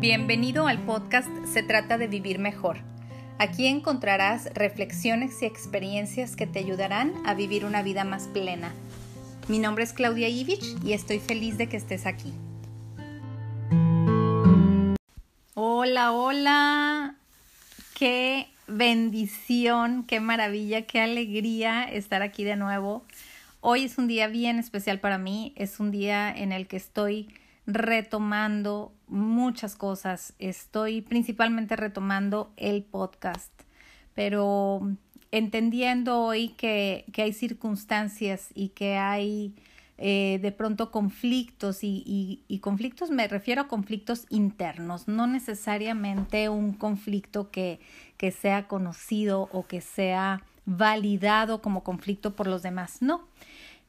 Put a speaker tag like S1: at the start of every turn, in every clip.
S1: Bienvenido al podcast Se trata de vivir mejor. Aquí encontrarás reflexiones y experiencias que te ayudarán a vivir una vida más plena. Mi nombre es Claudia Ivich y estoy feliz de que estés aquí. Hola, hola. Qué bendición, qué maravilla, qué alegría estar aquí de nuevo. Hoy es un día bien especial para mí, es un día en el que estoy retomando muchas cosas. Estoy principalmente retomando el podcast, pero entendiendo hoy que, que hay circunstancias y que hay eh, de pronto conflictos y, y, y, conflictos me refiero a conflictos internos, no necesariamente un conflicto que, que sea conocido o que sea validado como conflicto por los demás, no.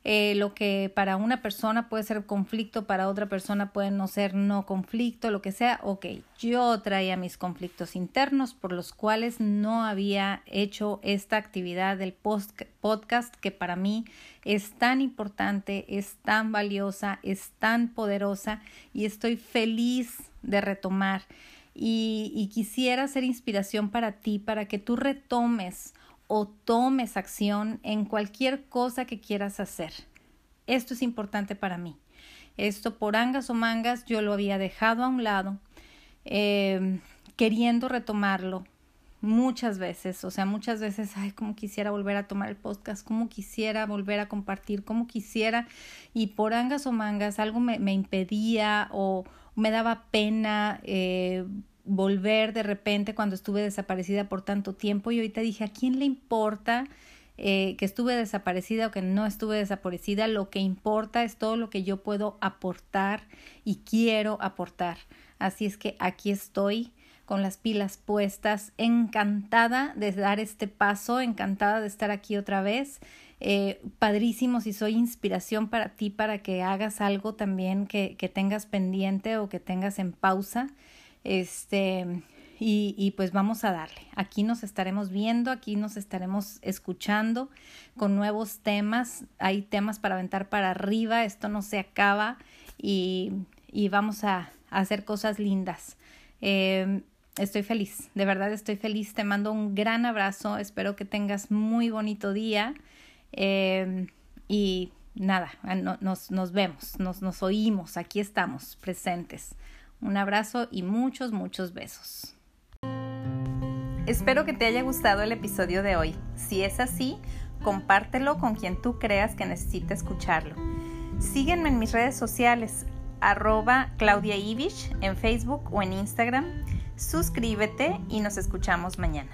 S1: Eh, lo que para una persona puede ser conflicto, para otra persona puede no ser no conflicto, lo que sea. Ok, yo traía mis conflictos internos por los cuales no había hecho esta actividad del post podcast que para mí es tan importante, es tan valiosa, es tan poderosa y estoy feliz de retomar. Y, y quisiera ser inspiración para ti, para que tú retomes o tomes acción en cualquier cosa que quieras hacer. Esto es importante para mí. Esto por angas o mangas yo lo había dejado a un lado, eh, queriendo retomarlo muchas veces, o sea, muchas veces, ay, como quisiera volver a tomar el podcast, como quisiera volver a compartir, como quisiera, y por angas o mangas algo me, me impedía o me daba pena eh, volver de repente cuando estuve desaparecida por tanto tiempo y ahorita dije, ¿a quién le importa eh, que estuve desaparecida o que no estuve desaparecida? Lo que importa es todo lo que yo puedo aportar y quiero aportar. Así es que aquí estoy con las pilas puestas, encantada de dar este paso, encantada de estar aquí otra vez. Eh, padrísimo si soy inspiración para ti, para que hagas algo también que, que tengas pendiente o que tengas en pausa. Este, y, y, pues vamos a darle. Aquí nos estaremos viendo, aquí nos estaremos escuchando con nuevos temas. Hay temas para aventar para arriba, esto no se acaba y, y vamos a, hacer cosas lindas. Eh, estoy feliz, de verdad estoy feliz. Te mando un gran abrazo, espero que tengas muy bonito día eh, y nada, no, nos, nos vemos, nos, nos oímos, aquí estamos presentes. Un abrazo y muchos, muchos besos. Espero que te haya gustado el episodio de hoy. Si es así, compártelo con quien tú creas que necesite escucharlo. Sígueme en mis redes sociales, arroba Claudia Ivich en Facebook o en Instagram. Suscríbete y nos escuchamos mañana.